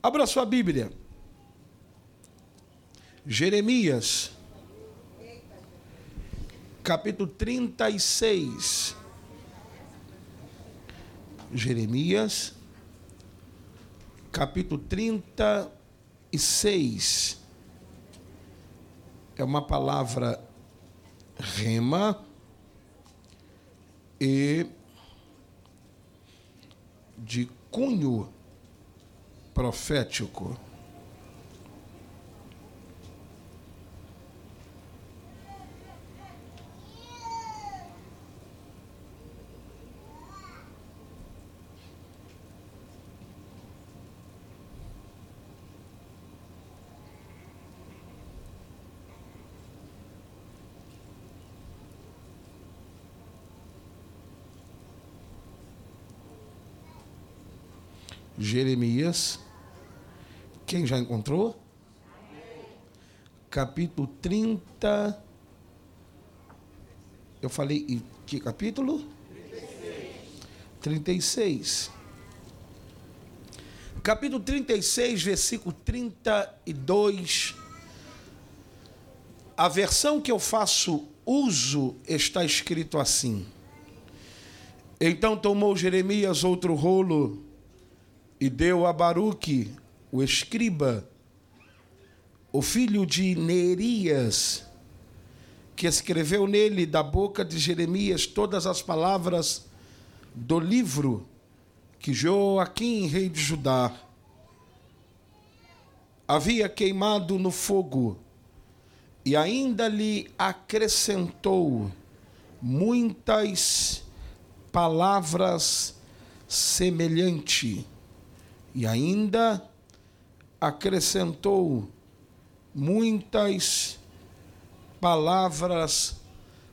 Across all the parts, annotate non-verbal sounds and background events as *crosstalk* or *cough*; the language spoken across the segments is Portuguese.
Abra sua Bíblia. Jeremias, capítulo 36. Jeremias, capítulo 36. É uma palavra rema e de cunho profético. Jeremias. Quem já encontrou? Capítulo 30. Eu falei que capítulo? 36. Capítulo 36, versículo 32. A versão que eu faço uso está escrito assim: Então tomou Jeremias outro rolo e deu a Baruque, o escriba, o filho de Neerias, que escreveu nele da boca de Jeremias todas as palavras do livro que Joaquim, rei de Judá, havia queimado no fogo, e ainda lhe acrescentou muitas palavras semelhantes e ainda acrescentou muitas palavras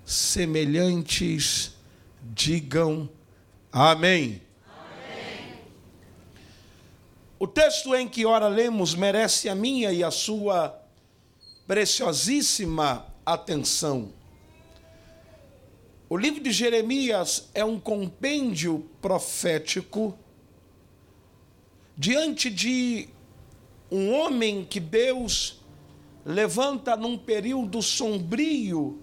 semelhantes. Digam amém. amém. O texto em que ora lemos merece a minha e a sua preciosíssima atenção. O livro de Jeremias é um compêndio profético diante de um homem que Deus levanta num período sombrio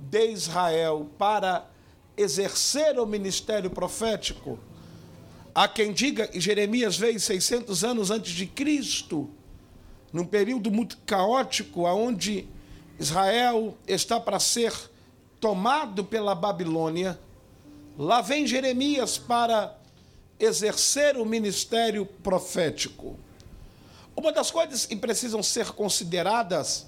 de Israel para exercer o ministério profético. Há quem diga que Jeremias veio 600 anos antes de Cristo, num período muito caótico, aonde Israel está para ser tomado pela Babilônia. Lá vem Jeremias para exercer o ministério profético. Uma das coisas que precisam ser consideradas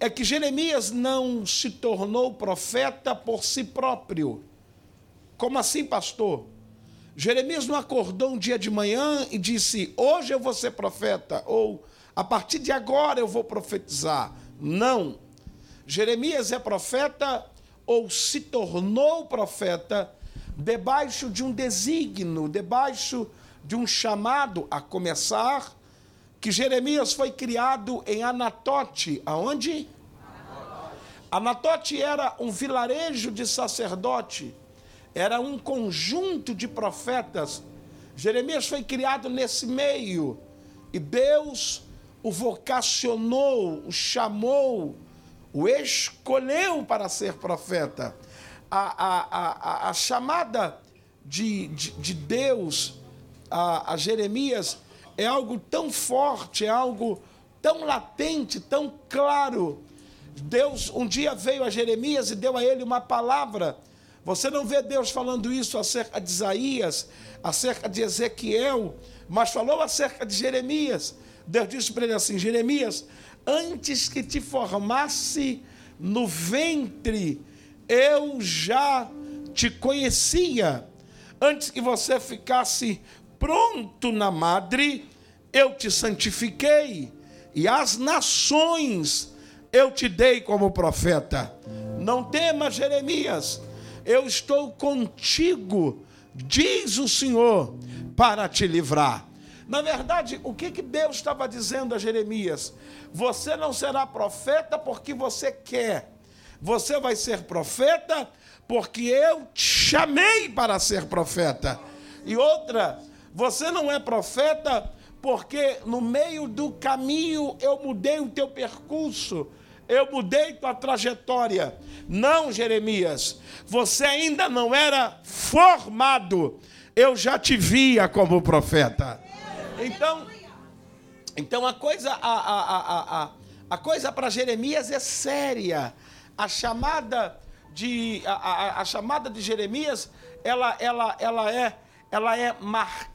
é que Jeremias não se tornou profeta por si próprio. Como assim, pastor? Jeremias não acordou um dia de manhã e disse: Hoje eu vou ser profeta, ou a partir de agora eu vou profetizar. Não. Jeremias é profeta ou se tornou profeta debaixo de um desígnio, debaixo de um chamado a começar, que Jeremias foi criado em Anatote, aonde? Anatote era um vilarejo de sacerdote, era um conjunto de profetas. Jeremias foi criado nesse meio e Deus o vocacionou, o chamou, o escolheu para ser profeta a, a, a, a chamada de, de, de Deus a, a Jeremias é algo tão forte, é algo tão latente, tão claro. Deus um dia veio a Jeremias e deu a ele uma palavra. Você não vê Deus falando isso acerca de Isaías, acerca de Ezequiel, mas falou acerca de Jeremias. Deus disse para ele assim: Jeremias, antes que te formasse no ventre, eu já te conhecia. Antes que você ficasse pronto na madre, eu te santifiquei, e as nações eu te dei como profeta. Não temas, Jeremias, eu estou contigo, diz o Senhor, para te livrar. Na verdade, o que, que Deus estava dizendo a Jeremias? Você não será profeta porque você quer, você vai ser profeta porque eu te chamei para ser profeta. E outra, você não é profeta porque no meio do caminho eu mudei o teu percurso, eu mudei tua trajetória. Não, Jeremias, você ainda não era formado, eu já te via como profeta. Então, então a coisa, a, a, a, a, coisa para Jeremias é séria. A chamada de a, a, a chamada de Jeremias, ela, ela, ela é ela é marcada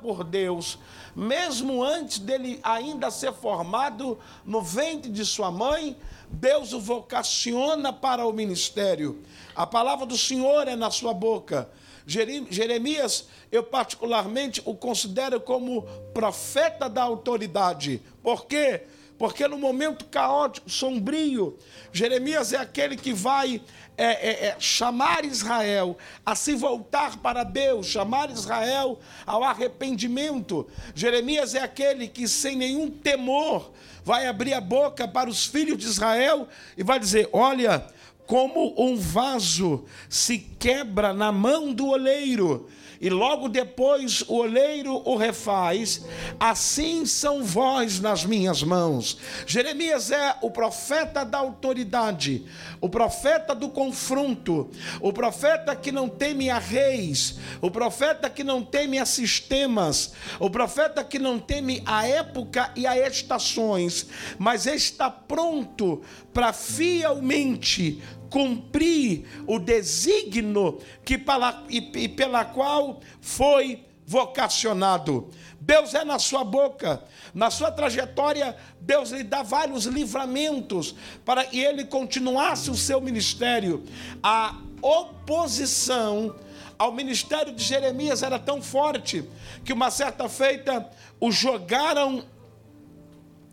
por Deus, mesmo antes dele ainda ser formado no ventre de sua mãe, Deus o vocaciona para o ministério. A palavra do Senhor é na sua boca. Jeremias, eu particularmente o considero como profeta da autoridade. Por quê? Porque no momento caótico, sombrio, Jeremias é aquele que vai é, é, é, chamar Israel a se voltar para Deus, chamar Israel ao arrependimento. Jeremias é aquele que, sem nenhum temor, vai abrir a boca para os filhos de Israel e vai dizer: Olha, como um vaso se quebra na mão do oleiro e logo depois o oleiro o refaz, assim são vós nas minhas mãos. Jeremias é o profeta da autoridade, o profeta do confronto, o profeta que não teme a reis, o profeta que não teme a sistemas, o profeta que não teme a época e a estações, mas está pronto para fielmente cumprir o desígnio que pela, e, e pela qual foi vocacionado. Deus é na sua boca, na sua trajetória, Deus lhe dá vários livramentos para que ele continuasse o seu ministério. A oposição ao ministério de Jeremias era tão forte que uma certa feita o jogaram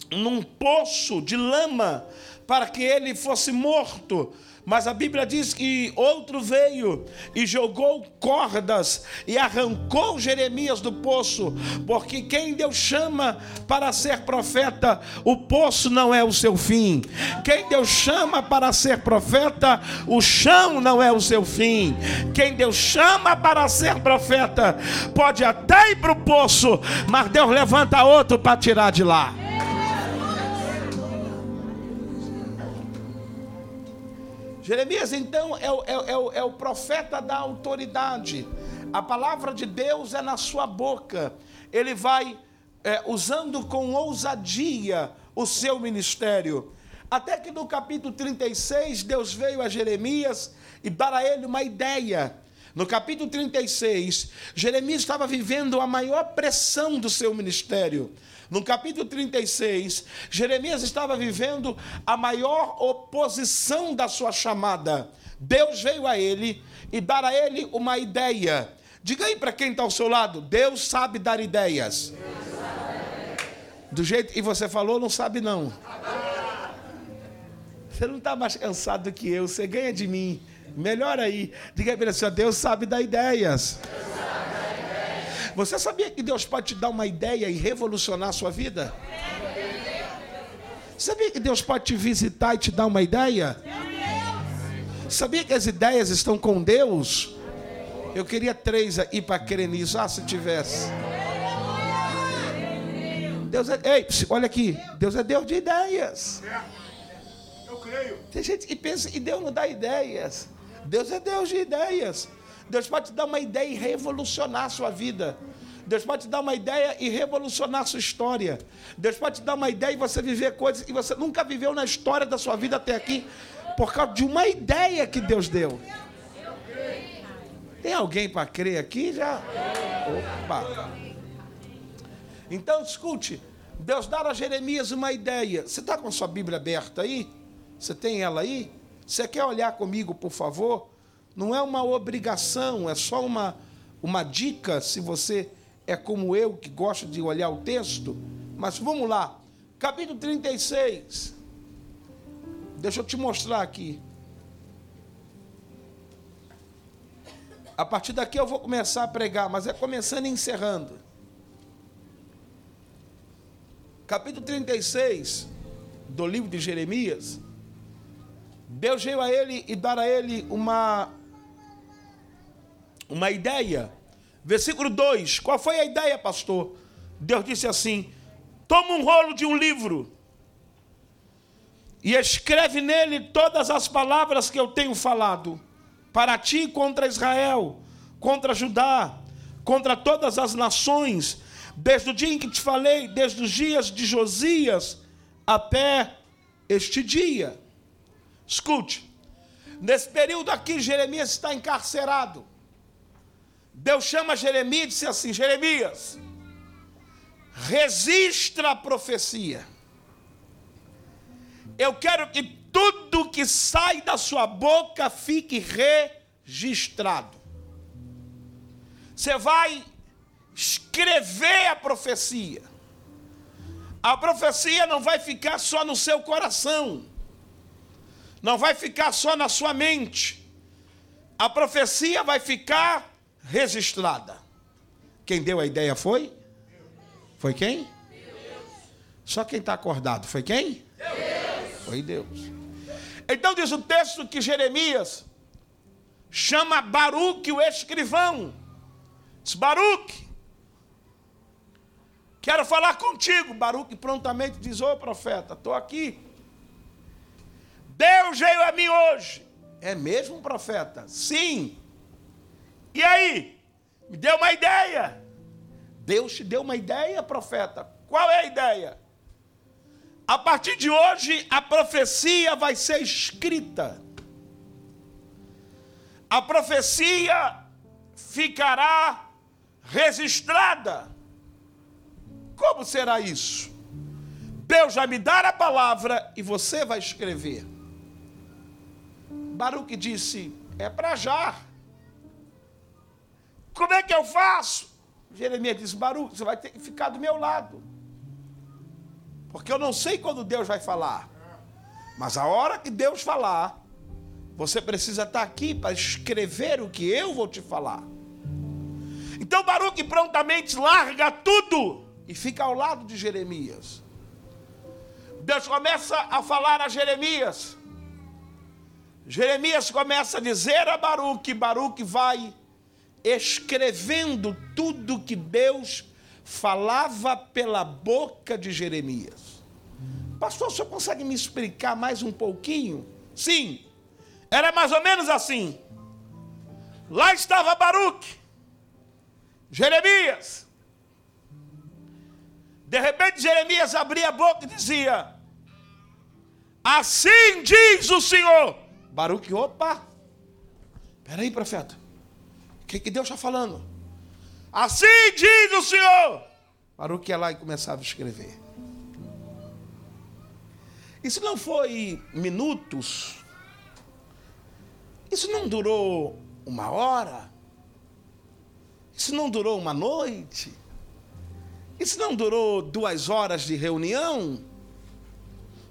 num poço de lama para que ele fosse morto mas a Bíblia diz que outro veio e jogou cordas e arrancou Jeremias do poço, porque quem Deus chama para ser profeta, o poço não é o seu fim. Quem Deus chama para ser profeta, o chão não é o seu fim. Quem Deus chama para ser profeta, pode até ir para o poço, mas Deus levanta outro para tirar de lá. Jeremias, então, é o, é, é, o, é o profeta da autoridade. A palavra de Deus é na sua boca. Ele vai é, usando com ousadia o seu ministério. Até que no capítulo 36, Deus veio a Jeremias e dar a ele uma ideia. No capítulo 36, Jeremias estava vivendo a maior pressão do seu ministério. No capítulo 36, Jeremias estava vivendo a maior oposição da sua chamada. Deus veio a ele e dar a ele uma ideia. Diga aí para quem está ao seu lado: Deus sabe dar ideias. Do jeito que você falou, não sabe não. Você não está mais cansado do que eu, você ganha de mim. Melhor aí. Diga aí para ele Deus sabe dar ideias. Deus você sabia que Deus pode te dar uma ideia e revolucionar a sua vida? Sabia que Deus pode te visitar e te dar uma ideia? Sabia que as ideias estão com Deus? Eu queria três aí para crer nisso. Ah, se tivesse. Deus é. Ei, olha aqui. Deus é Deus de ideias. Eu creio. Tem gente que pensa que Deus não dá ideias. Deus é Deus de ideias. Deus pode te dar uma ideia e revolucionar a sua vida. Deus pode te dar uma ideia e revolucionar a sua história. Deus pode te dar uma ideia e você viver coisas que você nunca viveu na história da sua vida até aqui, por causa de uma ideia que Deus deu. Tem alguém para crer aqui já? Opa! Então, escute. Deus dá a Jeremias uma ideia. Você está com a sua Bíblia aberta aí? Você tem ela aí? Você quer olhar comigo, por favor? Não é uma obrigação, é só uma, uma dica se você é como eu que gosta de olhar o texto. Mas vamos lá. Capítulo 36. Deixa eu te mostrar aqui. A partir daqui eu vou começar a pregar, mas é começando e encerrando. Capítulo 36 do livro de Jeremias. Deus veio a ele e dar a ele uma uma ideia. Versículo 2: Qual foi a ideia, pastor? Deus disse assim: toma um rolo de um livro e escreve nele todas as palavras que eu tenho falado para ti contra Israel, contra Judá, contra todas as nações, desde o dia em que te falei, desde os dias de Josias até este dia. Escute, nesse período aqui, Jeremias está encarcerado. Deus chama Jeremias e disse assim: Jeremias, registra a profecia. Eu quero que tudo que sai da sua boca fique registrado. Você vai escrever a profecia. A profecia não vai ficar só no seu coração, não vai ficar só na sua mente. A profecia vai ficar registrada. Quem deu a ideia foi? Foi quem? Só quem está acordado. Foi quem? Foi Deus. Então diz o texto que Jeremias chama Baruque, o escrivão. Diz, Baruque, quero falar contigo. Baruque prontamente diz, ô profeta, estou aqui. Deus veio a mim hoje. É mesmo, profeta? Sim. E aí? Me deu uma ideia. Deus te deu uma ideia, profeta. Qual é a ideia? A partir de hoje, a profecia vai ser escrita. A profecia ficará registrada. Como será isso? Deus vai me dar a palavra e você vai escrever. Baruque disse: É para já. Como é que eu faço? Jeremias disse: Baruch, você vai ter que ficar do meu lado. Porque eu não sei quando Deus vai falar. Mas a hora que Deus falar, você precisa estar aqui para escrever o que eu vou te falar. Então Baruque prontamente larga tudo e fica ao lado de Jeremias. Deus começa a falar a Jeremias. Jeremias começa a dizer a Baruque, Baruque vai escrevendo tudo que Deus falava pela boca de Jeremias. Pastor, o senhor consegue me explicar mais um pouquinho? Sim, era mais ou menos assim. Lá estava Baruque, Jeremias. De repente, Jeremias abria a boca e dizia: Assim diz o Senhor. Baruque, opa, peraí, profeta. O que, que Deus está falando? Assim diz o Senhor. Baruque ia lá e começava a escrever. Isso não foi minutos. Isso não durou uma hora. Isso não durou uma noite. Isso não durou duas horas de reunião.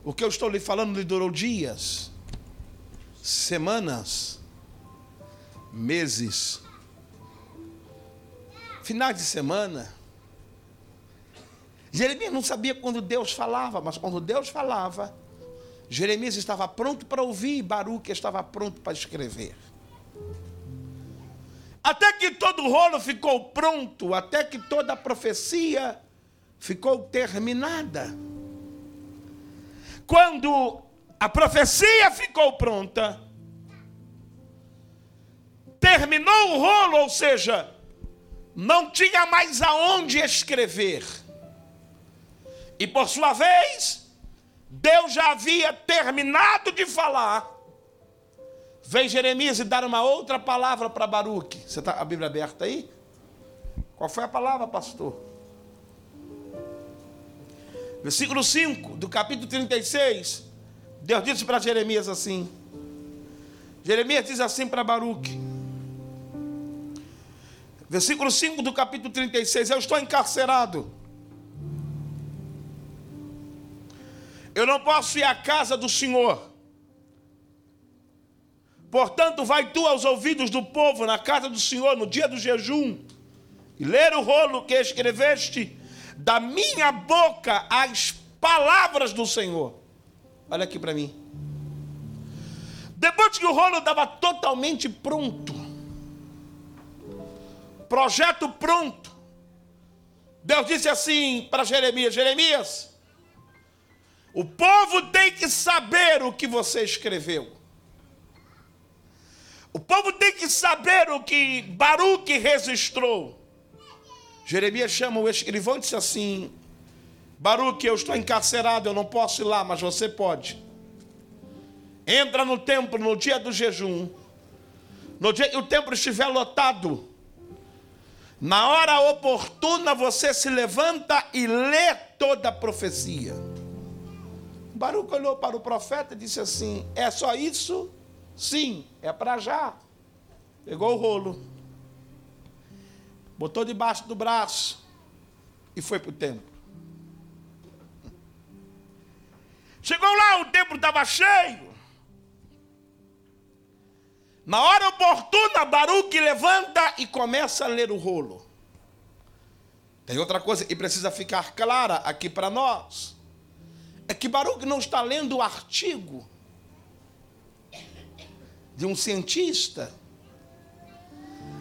O que eu estou lhe falando lhe durou dias, semanas, meses, finais de semana. Jeremias não sabia quando Deus falava, mas quando Deus falava, Jeremias estava pronto para ouvir e Baruque estava pronto para escrever. Até que todo o rolo ficou pronto, até que toda a profecia ficou terminada. Quando a profecia ficou pronta, terminou o rolo, ou seja, não tinha mais aonde escrever. E por sua vez, Deus já havia terminado de falar. Vem Jeremias e dar uma outra palavra para Baruque. Você está a Bíblia aberta aí? Qual foi a palavra, pastor? Versículo 5 do capítulo 36. Deus disse para Jeremias assim: Jeremias diz assim para Baruque: Versículo 5 do capítulo 36. Eu estou encarcerado. Eu não posso ir à casa do Senhor. Portanto, vai tu aos ouvidos do povo na casa do Senhor no dia do jejum e ler o rolo que escreveste da minha boca as palavras do Senhor. Olha aqui para mim. Depois que o rolo estava totalmente pronto, projeto pronto, Deus disse assim para Jeremias: Jeremias, o povo tem que saber o que você escreveu. O povo tem que saber o que Baruque registrou. Jeremias chama o escrivão e disse assim: Baruque, eu estou encarcerado, eu não posso ir lá, mas você pode. Entra no templo no dia do jejum. No dia que o templo estiver lotado, na hora oportuna você se levanta e lê toda a profecia. Baruque olhou para o profeta e disse assim: É só isso? Sim, é para já. Pegou o rolo, botou debaixo do braço e foi para o templo. Chegou lá, o templo estava cheio. Na hora oportuna, Baruque levanta e começa a ler o rolo. Tem outra coisa que precisa ficar clara aqui para nós. É que Baruque não está lendo o artigo de um cientista.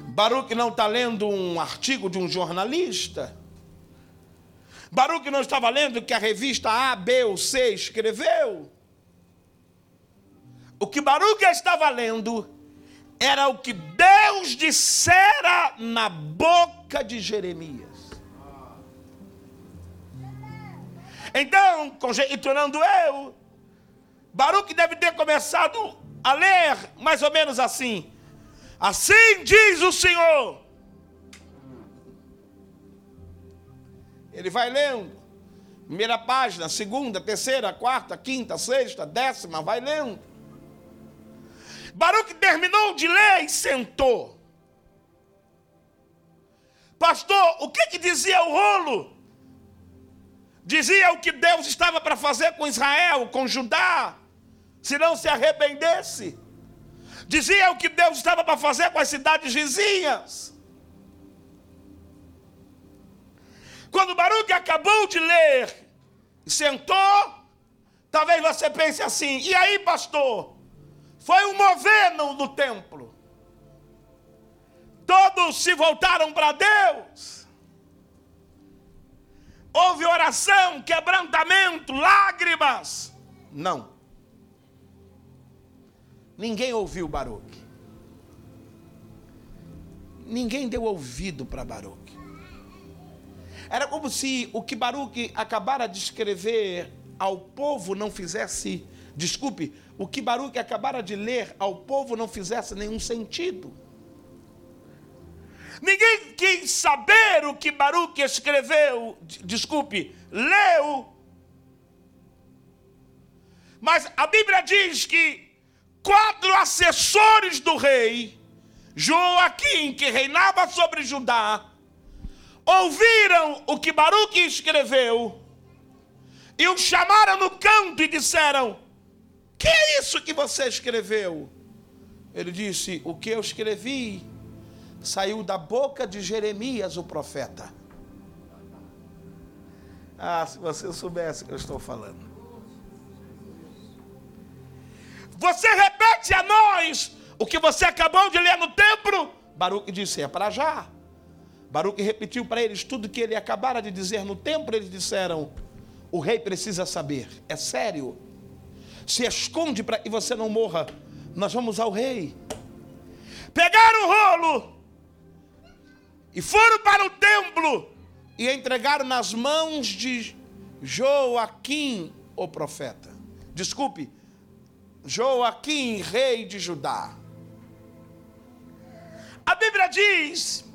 Baruch não está lendo um artigo de um jornalista. Baruch não estava lendo que a revista A, B ou C escreveu. O que Baruch estava lendo era o que Deus dissera na boca de Jeremias. Então, conjecturando eu, Baruch deve ter começado a ler mais ou menos assim: Assim diz o Senhor. Ele vai lendo. Primeira página, segunda, terceira, quarta, quinta, sexta, décima, vai lendo. Baruque terminou de ler e sentou. Pastor, o que, que dizia o rolo? Dizia o que Deus estava para fazer com Israel, com Judá se não se arrependesse. Dizia o que Deus estava para fazer com as cidades vizinhas. Quando Baruque acabou de ler sentou, talvez você pense assim: e aí, pastor? Foi um mover no, no templo. Todos se voltaram para Deus. Houve oração, quebrantamento, lágrimas. Não. Ninguém ouviu Baruque. Ninguém deu ouvido para Baruque. Era como se o que Baruque acabara de escrever ao povo não fizesse, desculpe, o que Baruque acabara de ler ao povo não fizesse nenhum sentido. Ninguém quis saber o que Baruque escreveu, desculpe, leu. Mas a Bíblia diz que quatro assessores do rei, Joaquim, que reinava sobre Judá, ouviram o que Baruque escreveu e o chamaram no canto e disseram: Que é isso que você escreveu? Ele disse: O que eu escrevi saiu da boca de Jeremias, o profeta. Ah, se você soubesse o que eu estou falando. Você repete a nós o que você acabou de ler no templo? Baruque disse: É para já. Baruque repetiu para eles tudo que ele acabara de dizer no templo. Eles disseram: O rei precisa saber. É sério. Se esconde para que você não morra. Nós vamos ao rei. Pegaram o rolo e foram para o templo e entregaram nas mãos de Joaquim, o profeta. Desculpe, Joaquim, rei de Judá. A Bíblia diz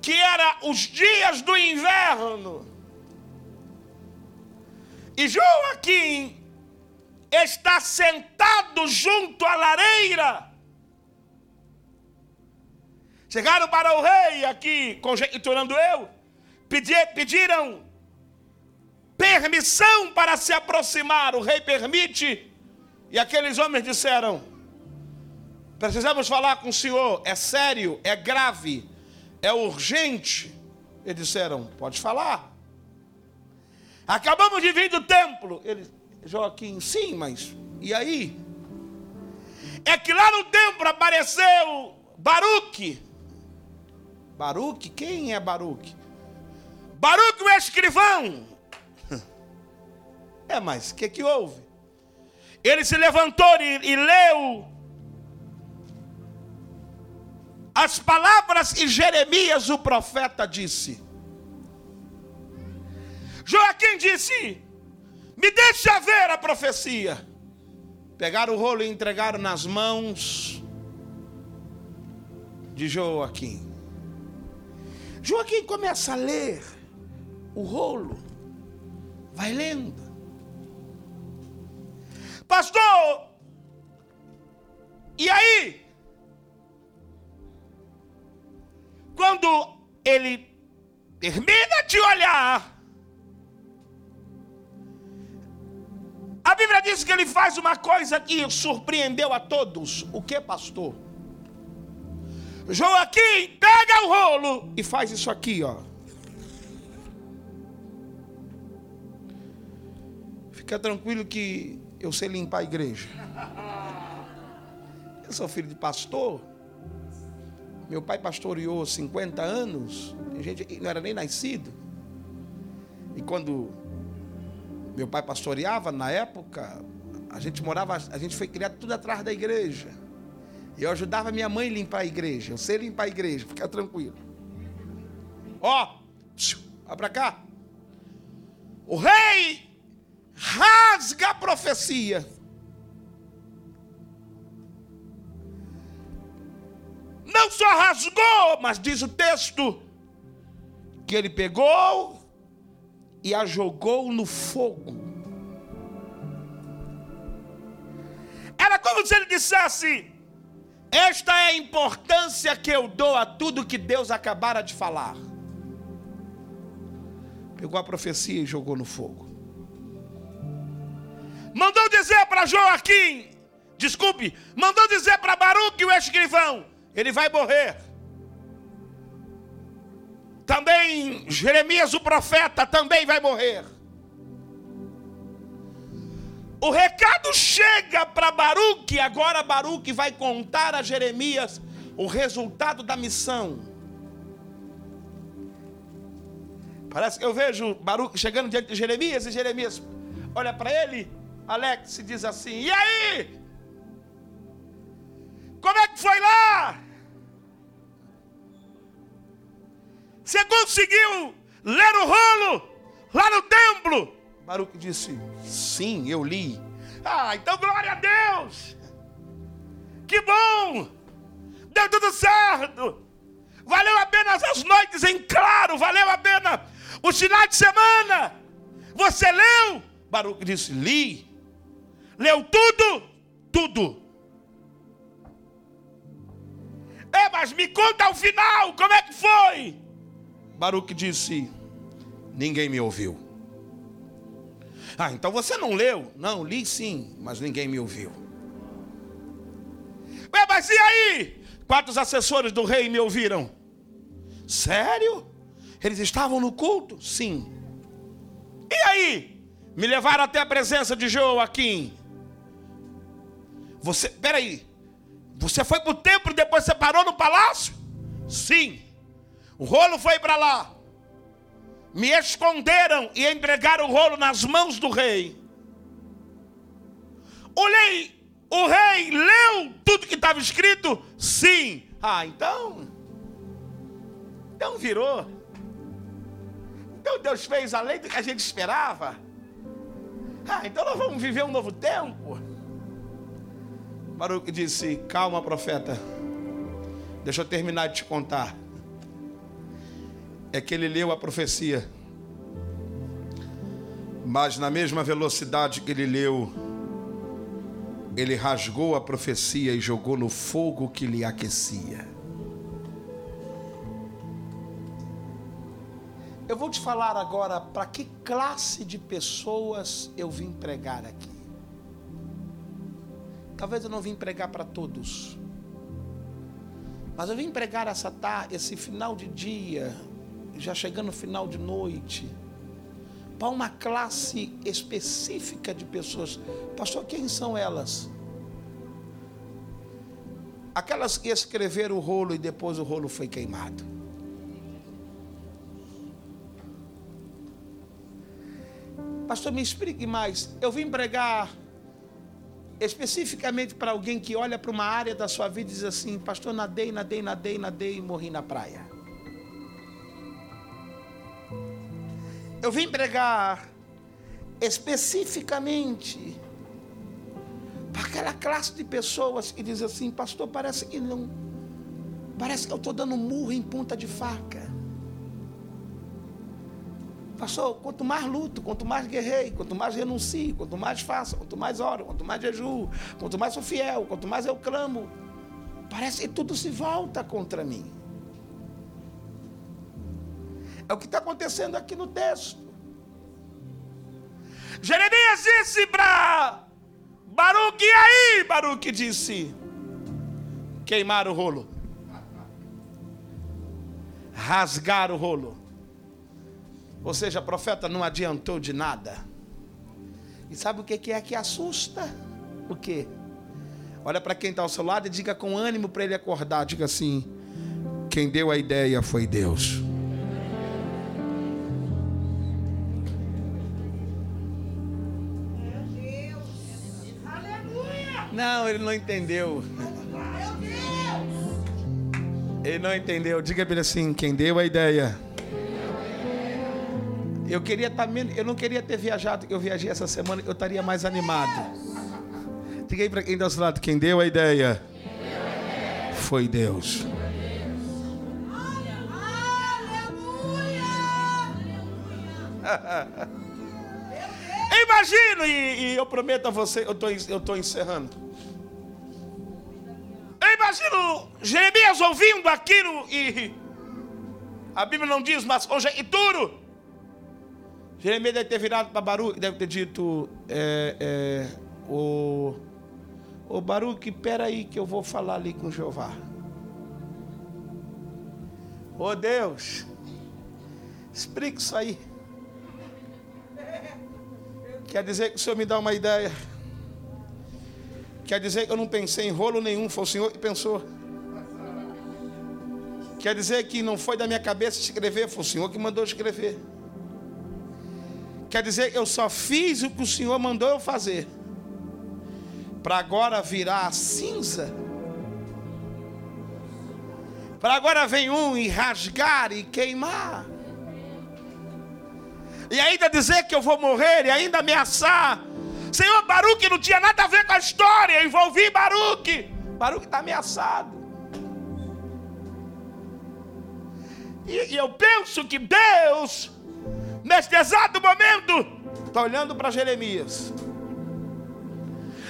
que era os dias do inverno. E Joaquim está sentado junto à lareira. Chegaram para o rei aqui, conjecturando eu, pediram permissão para se aproximar. O rei permite e aqueles homens disseram: Precisamos falar com o senhor, é sério, é grave, é urgente. Eles disseram: Pode falar. Acabamos de vir do templo. Ele, Joaquim, sim, mas e aí? É que lá no templo apareceu Baruque. Baruque? Quem é Baruque? Baruque, o escrivão. *laughs* É, mas o que, que houve? Ele se levantou e, e leu as palavras que Jeremias, o profeta, disse. Joaquim disse: Me deixa ver a profecia. Pegaram o rolo e entregaram nas mãos de Joaquim. Joaquim começa a ler o rolo, vai lendo. Pastor, e aí? Quando ele termina de olhar, a Bíblia diz que ele faz uma coisa que surpreendeu a todos. O que, pastor? Joaquim pega o rolo e faz isso aqui, ó. Fica tranquilo que eu sei limpar a igreja. Eu sou filho de pastor. Meu pai pastoreou 50 anos. Tem gente não era nem nascido. E quando meu pai pastoreava na época, a gente morava, a gente foi criado tudo atrás da igreja. Eu ajudava minha mãe a limpar a igreja. Eu sei limpar a igreja, fica tranquilo. Ó, vai para cá. O rei rasga a profecia. Não só rasgou, mas diz o texto que ele pegou e a jogou no fogo. Era como se ele dissesse: Esta é a importância que eu dou a tudo que Deus acabara de falar. Pegou a profecia e jogou no fogo mandou dizer para Joaquim, desculpe, mandou dizer para Baruque, o escrivão, ele vai morrer. Também Jeremias, o profeta, também vai morrer. O recado chega para Baruque, agora Baruque vai contar a Jeremias o resultado da missão. Parece que eu vejo Baruque chegando diante de Jeremias e Jeremias olha para ele Alex diz assim: E aí? Como é que foi lá? Você conseguiu ler o rolo lá no templo? Baruque disse: Sim, eu li. Ah, então glória a Deus! Que bom! Deu tudo certo! Valeu a pena as noites em claro, valeu a pena os finais de semana. Você leu? Baruque disse: Li. Leu tudo? Tudo. É, mas me conta o final, como é que foi? Baruque disse: Ninguém me ouviu. Ah, então você não leu? Não, li sim, mas ninguém me ouviu. Ué, mas e aí? Quantos assessores do rei me ouviram? Sério? Eles estavam no culto? Sim. E aí? Me levaram até a presença de Joaquim. Você, peraí, você foi para o templo e depois você parou no palácio? Sim. O rolo foi para lá. Me esconderam e entregaram o rolo nas mãos do rei. Olhei, o rei leu tudo que estava escrito? Sim. Ah, então. Então virou. Então Deus fez além do que a gente esperava. Ah, então nós vamos viver um novo tempo. Baruque disse: Calma, profeta. Deixa eu terminar de te contar. É que ele leu a profecia. Mas na mesma velocidade que ele leu, ele rasgou a profecia e jogou no fogo que lhe aquecia. Eu vou te falar agora para que classe de pessoas eu vim pregar aqui. Talvez eu não vim pregar para todos. Mas eu vim pregar essa tarde, esse final de dia, já chegando no final de noite, para uma classe específica de pessoas. Pastor, quem são elas? Aquelas que escreveram o rolo e depois o rolo foi queimado. Pastor, me explique mais. Eu vim pregar especificamente para alguém que olha para uma área da sua vida e diz assim: Pastor, nadei, nadei, nadei, nadei e morri na praia. Eu vim pregar especificamente para aquela classe de pessoas que diz assim: Pastor, parece que não. Parece que eu estou dando murro em ponta de faca. Pastor, quanto mais luto, quanto mais guerrei, quanto mais renuncio, quanto mais faço, quanto mais oro, quanto mais jejuo, quanto mais sou fiel, quanto mais eu clamo, parece que tudo se volta contra mim. É o que está acontecendo aqui no texto. Jeremias disse para Baruque, e aí? Baruque disse: queimar o rolo, rasgar o rolo. Ou seja, profeta não adiantou de nada. E sabe o que é que assusta? O que? Olha para quem está ao seu lado e diga com ânimo para ele acordar. Diga assim: quem deu a ideia foi Deus. Não, ele não entendeu. Ele não entendeu. Diga para ele assim: quem deu a ideia eu queria estar tá eu não queria ter viajado, eu viajei essa semana, eu estaria mais animado. Diga aí para quem está do lado, quem deu a ideia foi Deus. *laughs* Imagino, e, e, eu prometo a você, eu estou encerrando. Imagino Jeremias ouvindo aquilo e a Bíblia não diz, mas conjecturo. Jeremias deve ter virado para Baruch e deve ter dito: é, é, o, o Baruch, espera aí que eu vou falar ali com Jeová. Ô oh, Deus, explica isso aí. Quer dizer que o Senhor me dá uma ideia. Quer dizer que eu não pensei em rolo nenhum, foi o Senhor que pensou. Quer dizer que não foi da minha cabeça escrever, foi o Senhor que mandou escrever. Quer dizer, eu só fiz o que o Senhor mandou eu fazer. Para agora virar cinza. Para agora vem um e rasgar e queimar. E ainda dizer que eu vou morrer e ainda ameaçar. Senhor, Baruque não tinha nada a ver com a história. Eu envolvi Baruque. Baruque está ameaçado. E, e eu penso que Deus neste exato momento, está olhando para Jeremias.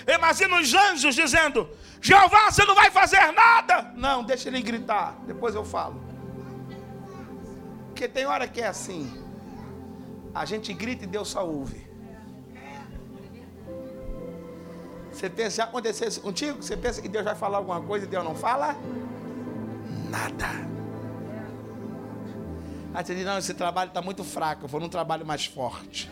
Imagina os anjos dizendo: Jeová, você não vai fazer nada. Não, deixa ele gritar, depois eu falo. Porque tem hora que é assim: a gente grita e Deus só ouve. Você pensa, já aconteceu isso contigo? Você pensa que Deus vai falar alguma coisa e Deus não fala? Nada. Aí você diz, não, esse trabalho está muito fraco, eu vou num trabalho mais forte.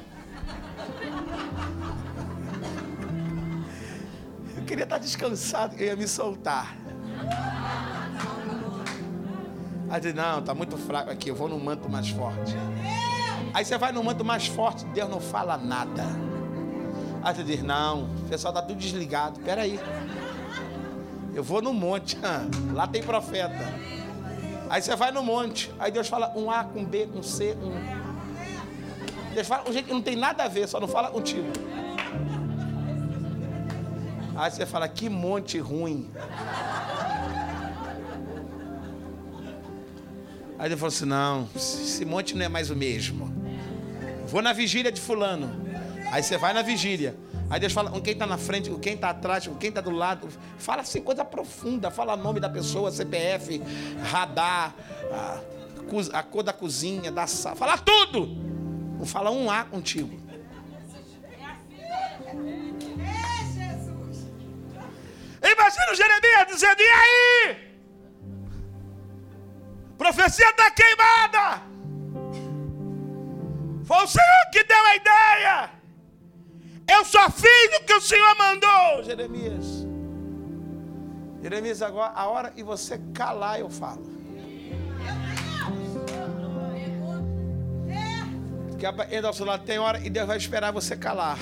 Eu queria estar descansado, eu ia me soltar. Aí diz, não, está muito fraco aqui, eu vou num manto mais forte. Aí você vai no manto mais forte, Deus não fala nada. Aí você diz, não, o pessoal está tudo desligado, peraí. Eu vou no monte, *laughs* lá tem profeta. Aí você vai no monte, aí Deus fala um A com B, com C, um. Deus fala um jeito que não tem nada a ver, só não fala contigo. Aí você fala, que monte ruim. Aí ele falou assim: não, esse monte não é mais o mesmo. Vou na vigília de fulano. Aí você vai na vigília. Aí Deus fala quem está na frente, quem está atrás, quem está do lado. Fala assim, coisa profunda. Fala nome da pessoa, CPF, radar, a, a cor da cozinha, da sala. Fala tudo. Não fala um A contigo. Imagina o Jeremias dizendo: e aí? Profecia está queimada. Foi o Senhor que deu a ideia. Eu só fiz o que o Senhor mandou, Jeremias. Jeremias, agora a hora que você calar, eu falo. Que entra ao seu lado tem hora e Deus vai esperar você calar.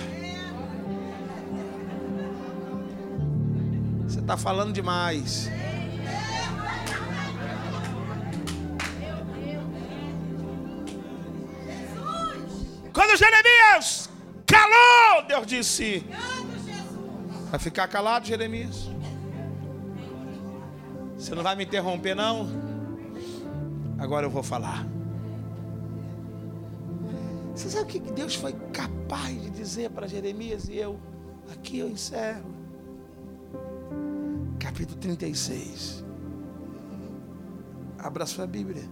Você está falando demais. Quando Jeremias calou, Deus disse: Vai ficar calado, Jeremias? Você não vai me interromper, não? Agora eu vou falar. Você sabe o que Deus foi capaz de dizer para Jeremias? E eu, aqui eu encerro. Capítulo 36. Abra sua Bíblia.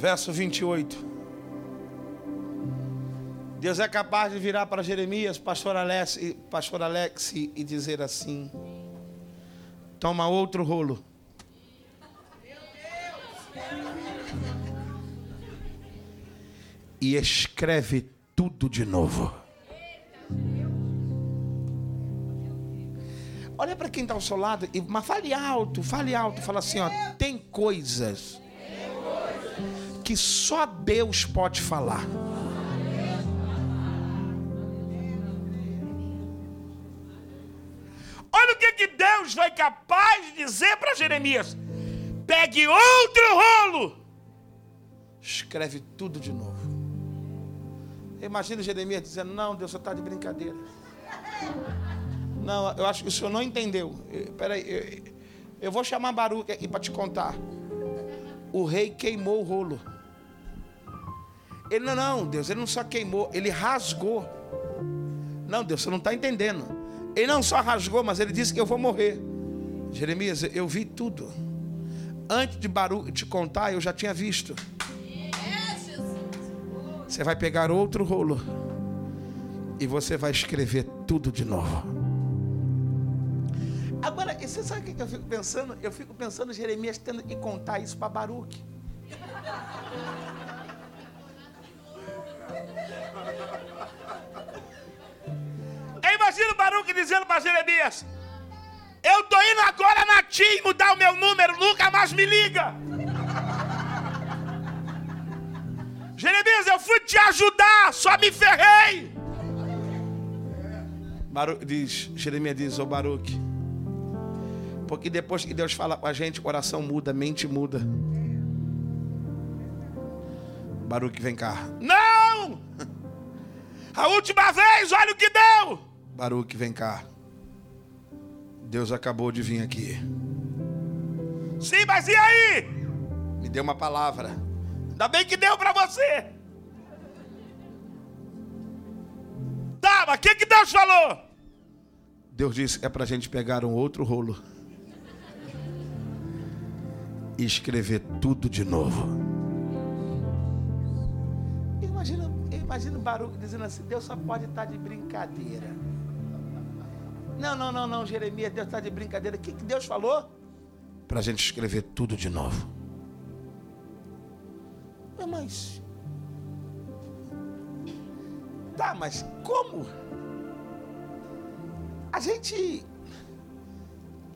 Verso 28. Deus é capaz de virar para Jeremias, pastor Alex, pastor Alex e dizer assim: Toma outro rolo. E escreve tudo de novo. Olha para quem está ao seu lado, mas fale alto, fale alto, fala assim: ó, tem coisas que só Deus pode falar. Deus foi capaz de dizer para Jeremias: pegue outro rolo, escreve tudo de novo. Imagina Jeremias dizendo: Não, Deus, você está de brincadeira. Não, eu acho que o senhor não entendeu. Peraí, eu, eu vou chamar Baruque aqui para te contar. O rei queimou o rolo. Ele, não, não, Deus, ele não só queimou, ele rasgou. Não, Deus, você não está entendendo. Ele não só rasgou, mas ele disse que eu vou morrer. Jeremias, eu vi tudo. Antes de Baru te contar, eu já tinha visto. Você vai pegar outro rolo e você vai escrever tudo de novo. Agora, você sabe o que eu fico pensando? Eu fico pensando Jeremias tendo que contar isso para Baruque. Imagina o Baruque dizendo para Jeremias: Eu estou indo agora na TIM mudar o meu número, nunca mais me liga. Jeremias, eu fui te ajudar, só me ferrei. Baruch diz, Jeremias diz, ô Baruque, porque depois que Deus fala com a gente, o coração muda, a mente muda. Baruque, vem cá. Não! A última vez, olha o que deu. Baruque, vem cá. Deus acabou de vir aqui. Sim, mas e aí? Me deu uma palavra. Ainda bem que deu para você. Tá, mas o que, que Deus falou? Deus disse: é para a gente pegar um outro rolo e escrever tudo de novo. Imagina, imagina o Baruque dizendo assim: Deus só pode estar de brincadeira. Não, não, não, não, Jeremias, Deus está de brincadeira. O que, que Deus falou? Para a gente escrever tudo de novo. Mas. Tá, mas como? A gente.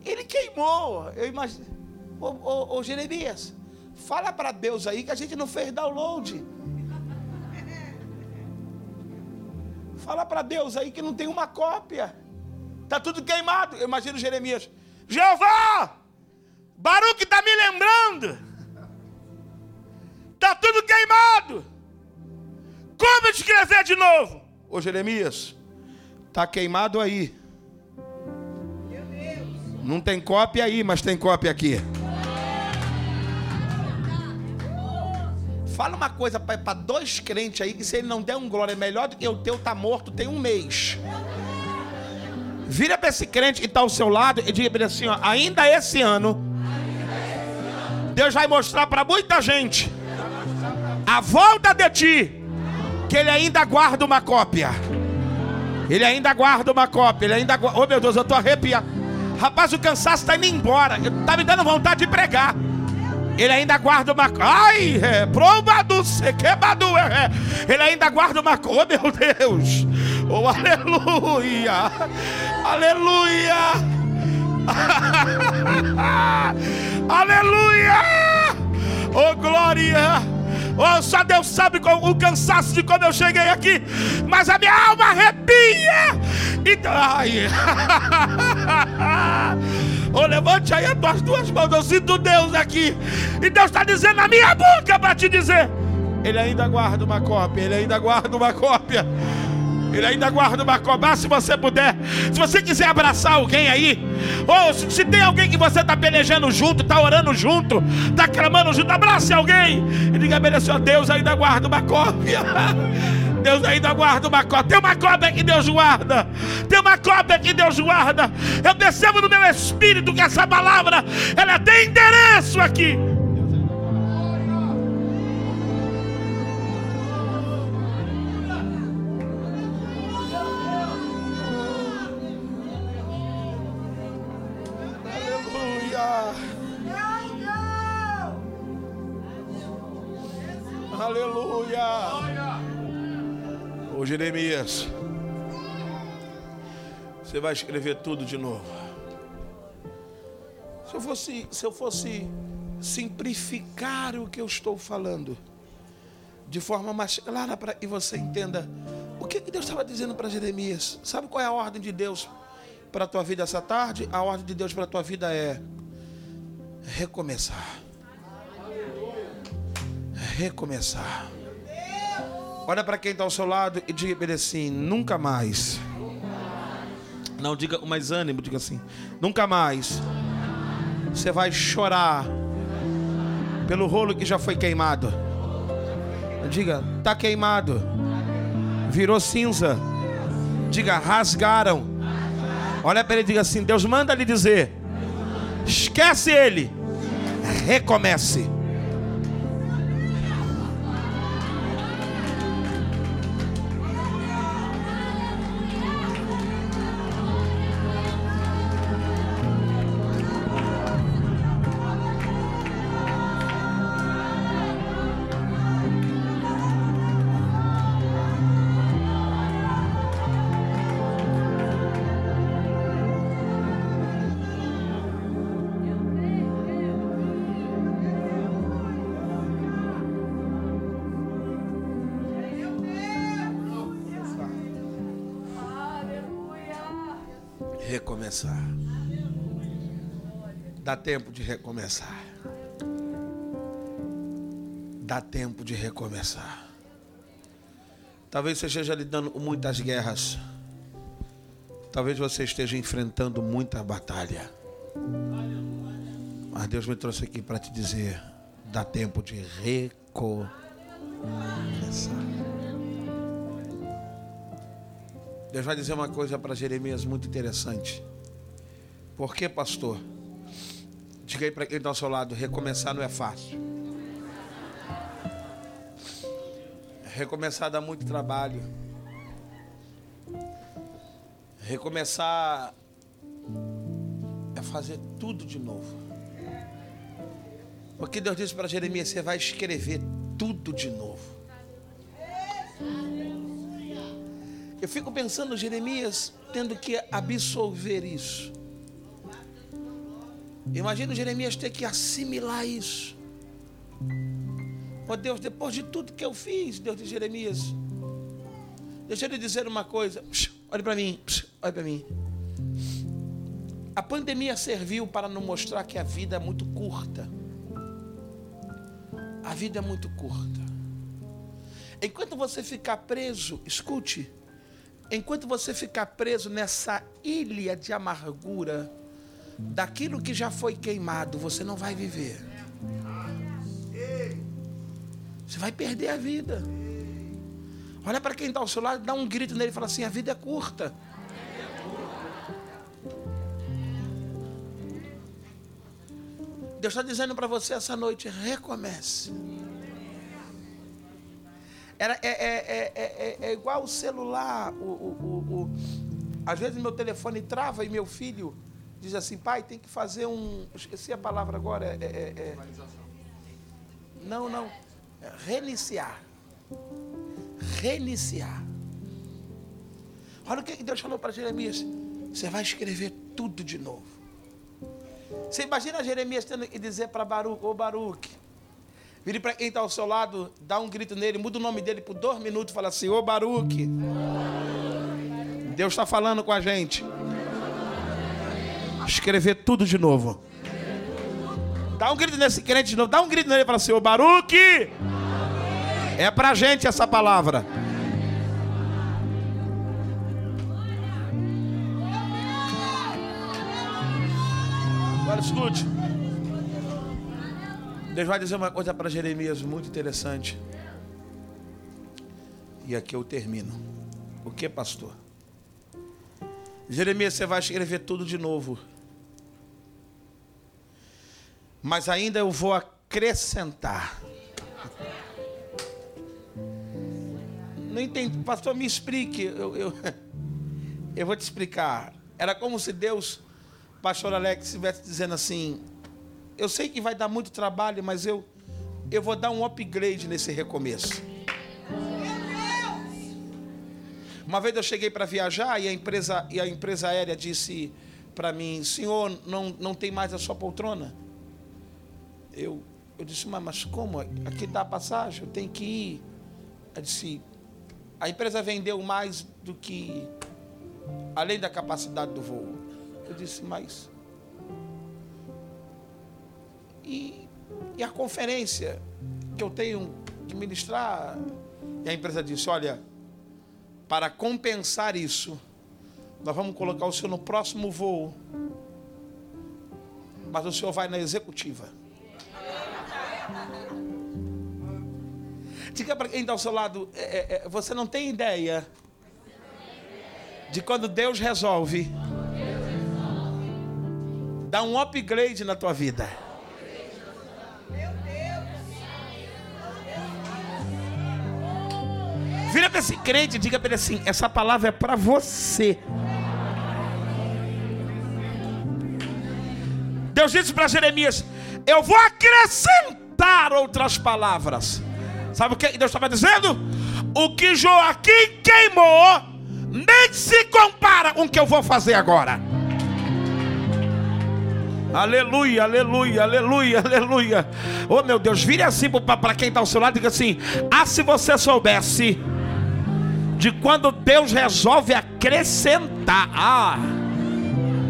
Ele queimou. Eu imagino. Ô, ô, ô Jeremias, fala para Deus aí que a gente não fez download. Fala para Deus aí que não tem uma cópia. Está tudo queimado. Eu imagino Jeremias. Jeová! Baruque está me lembrando. Está tudo queimado. Como escrever de novo? Ô Jeremias, está queimado aí. Não tem cópia aí, mas tem cópia aqui. Fala uma coisa para dois crentes aí que se ele não der um glória melhor do que o teu tá morto tem um mês. Vira para esse crente que está ao seu lado e diga assim: ó, ainda esse ano, Deus vai mostrar para muita gente a volta de ti, que Ele ainda guarda uma cópia. Ele ainda guarda uma cópia. Ele ainda guarda. Oh meu Deus, eu estou arrepiado. Rapaz, o cansaço está indo embora. Está me dando vontade de pregar. Ele ainda guarda uma. Ai, é, provado, queimado. É, é. Ele ainda guarda uma. Oh, meu Deus. Oh, aleluia. Aleluia! *laughs* Aleluia! Oh glória! Oh, só Deus sabe o cansaço de quando eu cheguei aqui, mas a minha alma arrepia. Então, ai. *laughs* oh, levante aí as tuas duas mãos, eu sinto Deus aqui. E Deus está dizendo na minha boca para te dizer: Ele ainda guarda uma cópia, Ele ainda guarda uma cópia. Ele ainda guarda uma cobra, se você puder. Se você quiser abraçar alguém aí, ou se, se tem alguém que você está pelejando junto, está orando junto, está clamando junto, abrace alguém. E diga, meu Senhor, Deus ainda guarda uma cópia. *laughs* Deus ainda guarda uma cópia. Tem uma cópia que Deus guarda. Tem uma cópia que Deus guarda. Eu percebo no meu espírito que essa palavra ela tem endereço aqui. Jeremias, você vai escrever tudo de novo. Se eu fosse, se eu fosse simplificar o que eu estou falando de forma mais clara para que você entenda o que Deus estava dizendo para Jeremias. Sabe qual é a ordem de Deus para a tua vida essa tarde? A ordem de Deus para a tua vida é recomeçar. Recomeçar. Olha para quem está ao seu lado e diga assim: nunca mais. Não, diga com mais ânimo, diga assim: nunca mais. Você vai chorar pelo rolo que já foi queimado. Diga, tá queimado. Virou cinza. Diga, rasgaram. Olha para ele e diga assim: Deus manda lhe dizer: esquece ele, recomece. Tempo de recomeçar. Dá tempo de recomeçar. Talvez você esteja lidando com muitas guerras. Talvez você esteja enfrentando muita batalha. Mas Deus me trouxe aqui para te dizer: dá tempo de recomeçar. Deus vai dizer uma coisa para Jeremias muito interessante. Por que, pastor? Diga aí para quem está ao seu lado: recomeçar não é fácil. Recomeçar dá muito trabalho. Recomeçar é fazer tudo de novo. Porque Deus disse para Jeremias: você vai escrever tudo de novo. Eu fico pensando, Jeremias tendo que absolver isso. Imagina Jeremias ter que assimilar isso. Oh Deus, depois de tudo que eu fiz, Deus de Jeremias, deixa eu lhe dizer uma coisa. olhe para mim, olhe para mim. A pandemia serviu para nos mostrar que a vida é muito curta. A vida é muito curta. Enquanto você ficar preso, escute, enquanto você ficar preso nessa ilha de amargura, daquilo que já foi queimado, você não vai viver. Você vai perder a vida. Olha para quem está ao seu lado, dá um grito nele e fala assim: a vida é curta. Deus está dizendo para você essa noite: recomece. Era, é, é, é, é, igual o celular. O, o, o, às vezes meu telefone trava e meu filho diz assim, pai, tem que fazer um. Esqueci a palavra agora. É, é, não, não. Reiniciar. Reiniciar. Olha o que Deus falou para Jeremias. Você vai escrever tudo de novo. Você imagina Jeremias tendo que dizer para Baruch, ô Baruch, vire para quem está ao seu lado, dá um grito nele, muda o nome dele por dois minutos fala assim, ô Baruch. Deus está falando com a gente. Escrever tudo de novo. Dá um grito nesse crente de novo, dá um grito nele e fala assim, ô Baruch. É para a gente essa palavra. Agora escute. Deus vai dizer uma coisa para Jeremias muito interessante. E aqui eu termino. O que, pastor? Jeremias, você vai escrever tudo de novo. Mas ainda eu vou acrescentar. Não entendi. Pastor, me explique. Eu, eu, *laughs* eu vou te explicar. Era como se Deus pastor Alex estivesse dizendo assim: Eu sei que vai dar muito trabalho, mas eu, eu vou dar um upgrade nesse recomeço. Uma vez eu cheguei para viajar e a empresa, e a empresa aérea disse para mim: Senhor, não, não tem mais a sua poltrona. Eu, eu disse: Mas, mas como? Aqui a passagem, eu tenho que ir. Eu disse: A empresa vendeu mais do que. além da capacidade do voo. Eu disse, mas. E, e a conferência que eu tenho que ministrar? E a empresa disse: olha, para compensar isso, nós vamos colocar o senhor no próximo voo, mas o senhor vai na executiva. Diga para quem está ao seu lado: é, é, é, você não tem ideia de quando Deus resolve Dá um upgrade na tua vida. Vira para esse crente e diga para ele assim: essa palavra é para você. Deus disse para Jeremias: Eu vou acrescentar outras palavras. Sabe o que Deus estava dizendo? O que Joaquim queimou nem se compara com o que eu vou fazer agora. Aleluia, aleluia, aleluia, aleluia. Oh meu Deus, vire assim para quem está ao seu lado e diga assim: Ah, se você soubesse de quando Deus resolve acrescentar. Ah,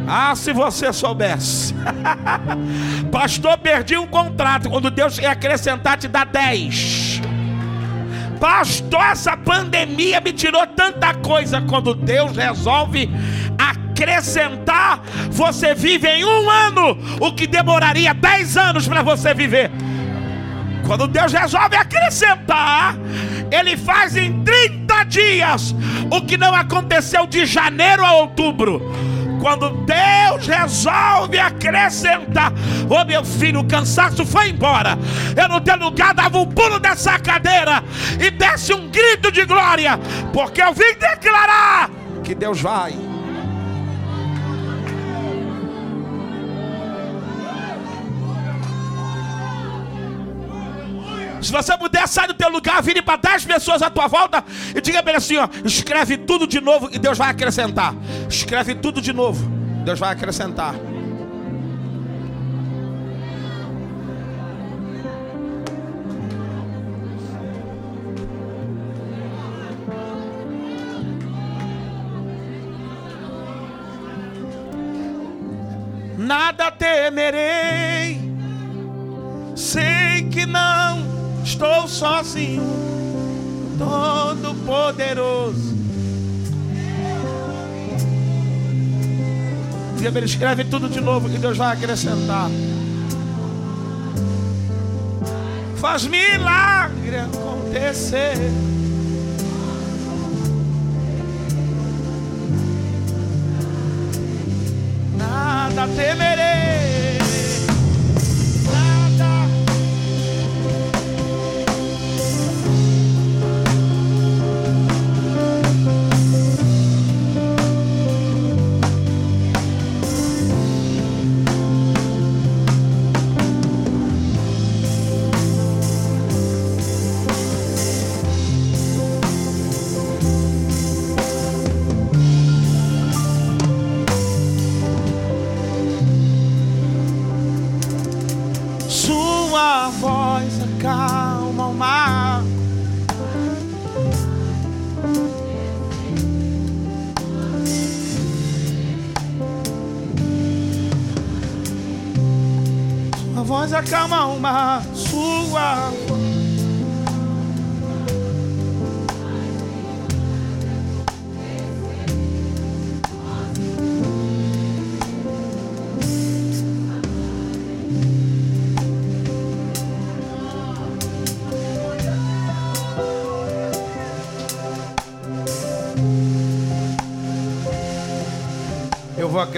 ah se você soubesse. *laughs* Pastor, perdi um contrato. Quando Deus quer acrescentar, te dá 10. Pastor, essa pandemia me tirou tanta coisa. Quando Deus resolve acrescentar, você vive em um ano o que demoraria dez anos para você viver. Quando Deus resolve acrescentar, Ele faz em 30 dias o que não aconteceu de janeiro a outubro. Quando Deus resolve acrescentar, ô oh, meu filho, o cansaço foi embora. Eu no teu lugar dava um pulo dessa cadeira e desse um grito de glória, porque eu vim declarar que Deus vai Se você puder, sai do teu lugar, vire para 10 pessoas à tua volta e diga bem assim: ó, escreve tudo de novo e Deus vai acrescentar. Escreve tudo de novo, Deus vai acrescentar. Nada temerei, sei que não Estou sozinho, todo poderoso. Escreve tudo de novo que Deus vai acrescentar. Faz milagre acontecer. Nada temerei.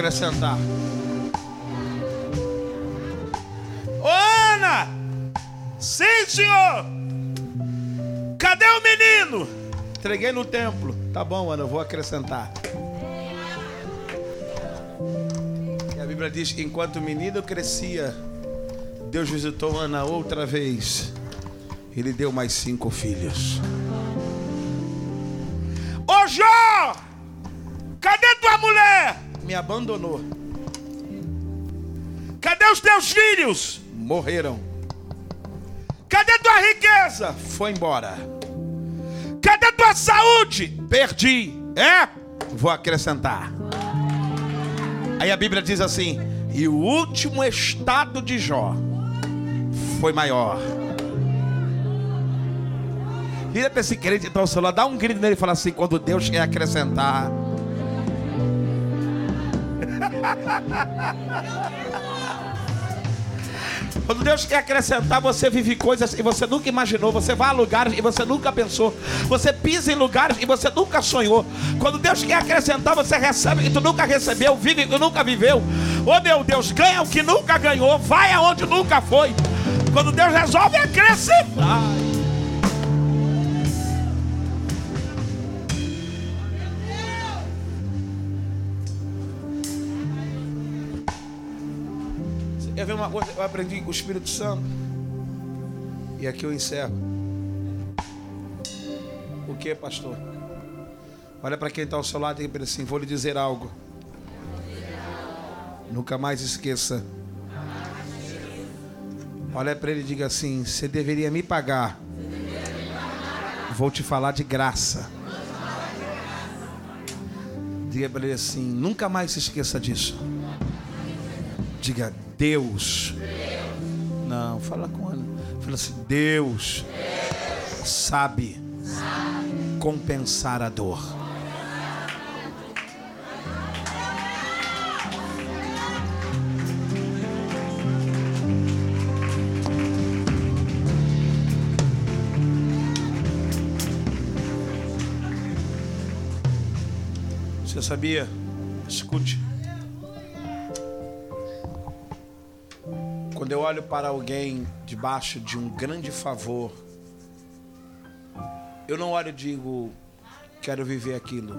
Acrescentar. Ô Ana! Sim, senhor! Cadê o menino? Entreguei no templo. Tá bom, Ana, eu vou acrescentar. E a Bíblia diz: enquanto o menino crescia, Deus visitou Ana outra vez. Ele deu mais cinco filhos. Ô Jó! Cadê tua mulher? Me abandonou. Cadê os teus filhos? Morreram. Cadê tua riqueza? Foi embora. Cadê tua saúde? Perdi. É? Vou acrescentar. Aí a Bíblia diz assim: e o último estado de Jó foi maior. Vira para esse crente então, celular, dá um grito nele e fala assim: quando Deus quer acrescentar. *laughs* Quando Deus quer acrescentar, você vive coisas e você nunca imaginou. Você vai a lugares e você nunca pensou. Você pisa em lugares e você nunca sonhou. Quando Deus quer acrescentar, você recebe que tu nunca recebeu, vive que nunca viveu. Oh meu Deus, ganha o que nunca ganhou, vai aonde nunca foi. Quando Deus resolve acrescentar. Uma coisa? Eu aprendi com o Espírito Santo. E aqui eu encerro. O que, pastor? Olha para quem está ao seu lado e diga assim: vou lhe dizer algo. Nunca mais esqueça. Olha para ele e diga assim: você deveria me pagar. Vou te falar de graça. Diga para ele assim: nunca mais se esqueça disso. Diga Deus. Não, fala com ele. Fala assim: Deus, sabe, compensar a dor. Você sabia? Escute. Olho para alguém debaixo de um grande favor, eu não olho e digo, quero viver aquilo.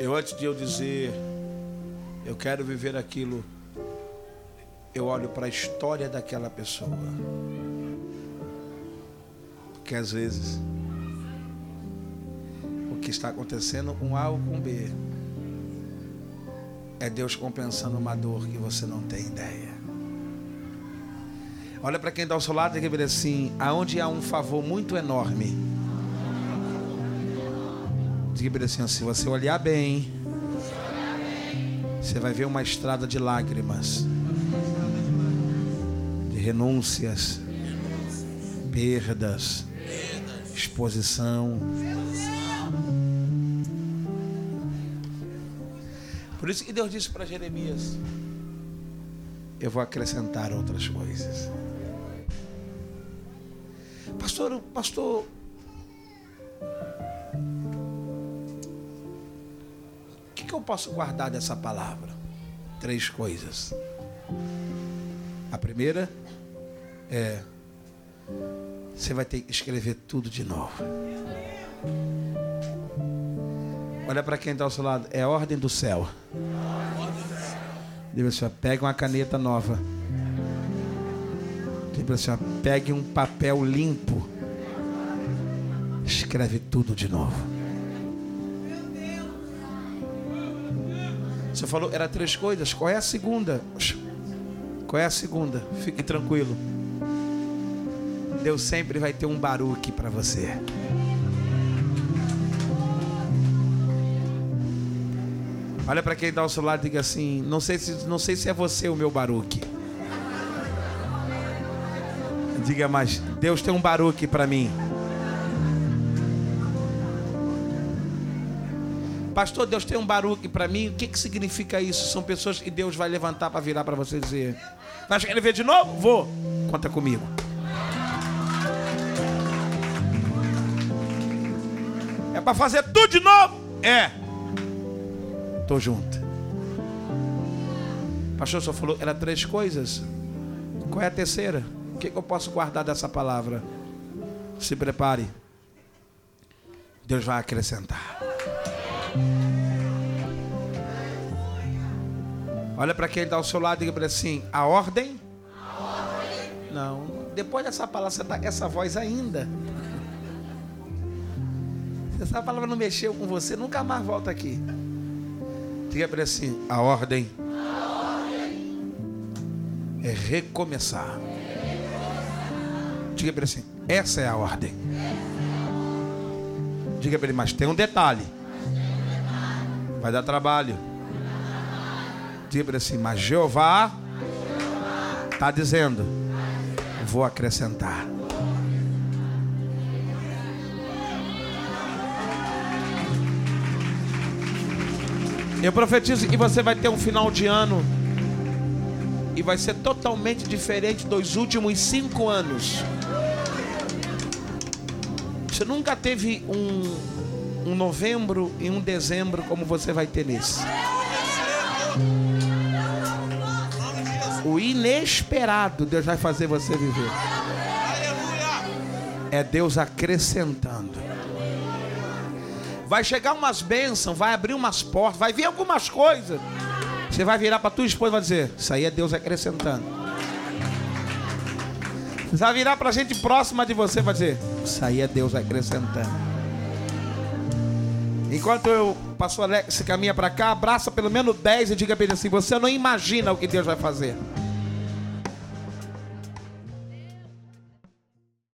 Eu antes de eu dizer, eu quero viver aquilo, eu olho para a história daquela pessoa. Porque às vezes o que está acontecendo com A ou com B é Deus compensando uma dor que você não tem ideia. Olha para quem está ao seu lado e dizer assim: aonde há um favor muito enorme. Diga assim: se você olhar bem, você vai ver uma estrada de lágrimas, de renúncias, perdas, exposição. Por isso que Deus disse para Jeremias: Eu vou acrescentar outras coisas. Pastor, pastor, o que, que eu posso guardar dessa palavra? Três coisas. A primeira é você vai ter que escrever tudo de novo. Olha para quem está ao seu lado. É a ordem do céu. Diga assim, pega uma caneta nova. Diga assim, pegue um papel limpo. Escreve tudo de novo. Você falou, era três coisas. Qual é a segunda? Qual é a segunda? Fique tranquilo. Deus sempre vai ter um baruque para você. Olha para quem dá o celular e diga assim: não sei, se, não sei se é você o meu baruque. Diga mais: Deus tem um baruque para mim. Pastor, Deus tem um baruque para mim. O que, que significa isso? São pessoas que Deus vai levantar para virar para você dizer: Vai escrever de novo? Vou. Conta comigo. É para fazer tudo de novo? É. Tô junto. Pastor só falou, era três coisas. Qual é a terceira? O que, que eu posso guardar dessa palavra? Se prepare. Deus vai acrescentar. Olha para quem está ao seu lado e diga assim: a ordem? Não. Depois dessa palavra, tá, essa voz ainda. Se essa palavra não mexeu com você, nunca mais volta aqui. Diga para ele assim: a ordem, é recomeçar. Diga para ele assim: essa é a ordem. Diga para ele, mas tem um detalhe. Vai dar trabalho. Diga para ele assim, mas Jeová está dizendo: vou acrescentar. Eu profetizo que você vai ter um final de ano e vai ser totalmente diferente dos últimos cinco anos. Você nunca teve um, um novembro e um dezembro como você vai ter nesse. O inesperado Deus vai fazer você viver. É Deus acrescentando. Vai chegar umas bênçãos, vai abrir umas portas, vai vir algumas coisas. Você vai virar para tua esposa e vai dizer: Isso aí é Deus acrescentando. Você vai virar para a gente próxima de você e vai dizer: Isso aí é Deus acrescentando. Enquanto eu passo Alex caminha para cá, abraça pelo menos 10 e diga para ele assim: Você não imagina o que Deus vai fazer.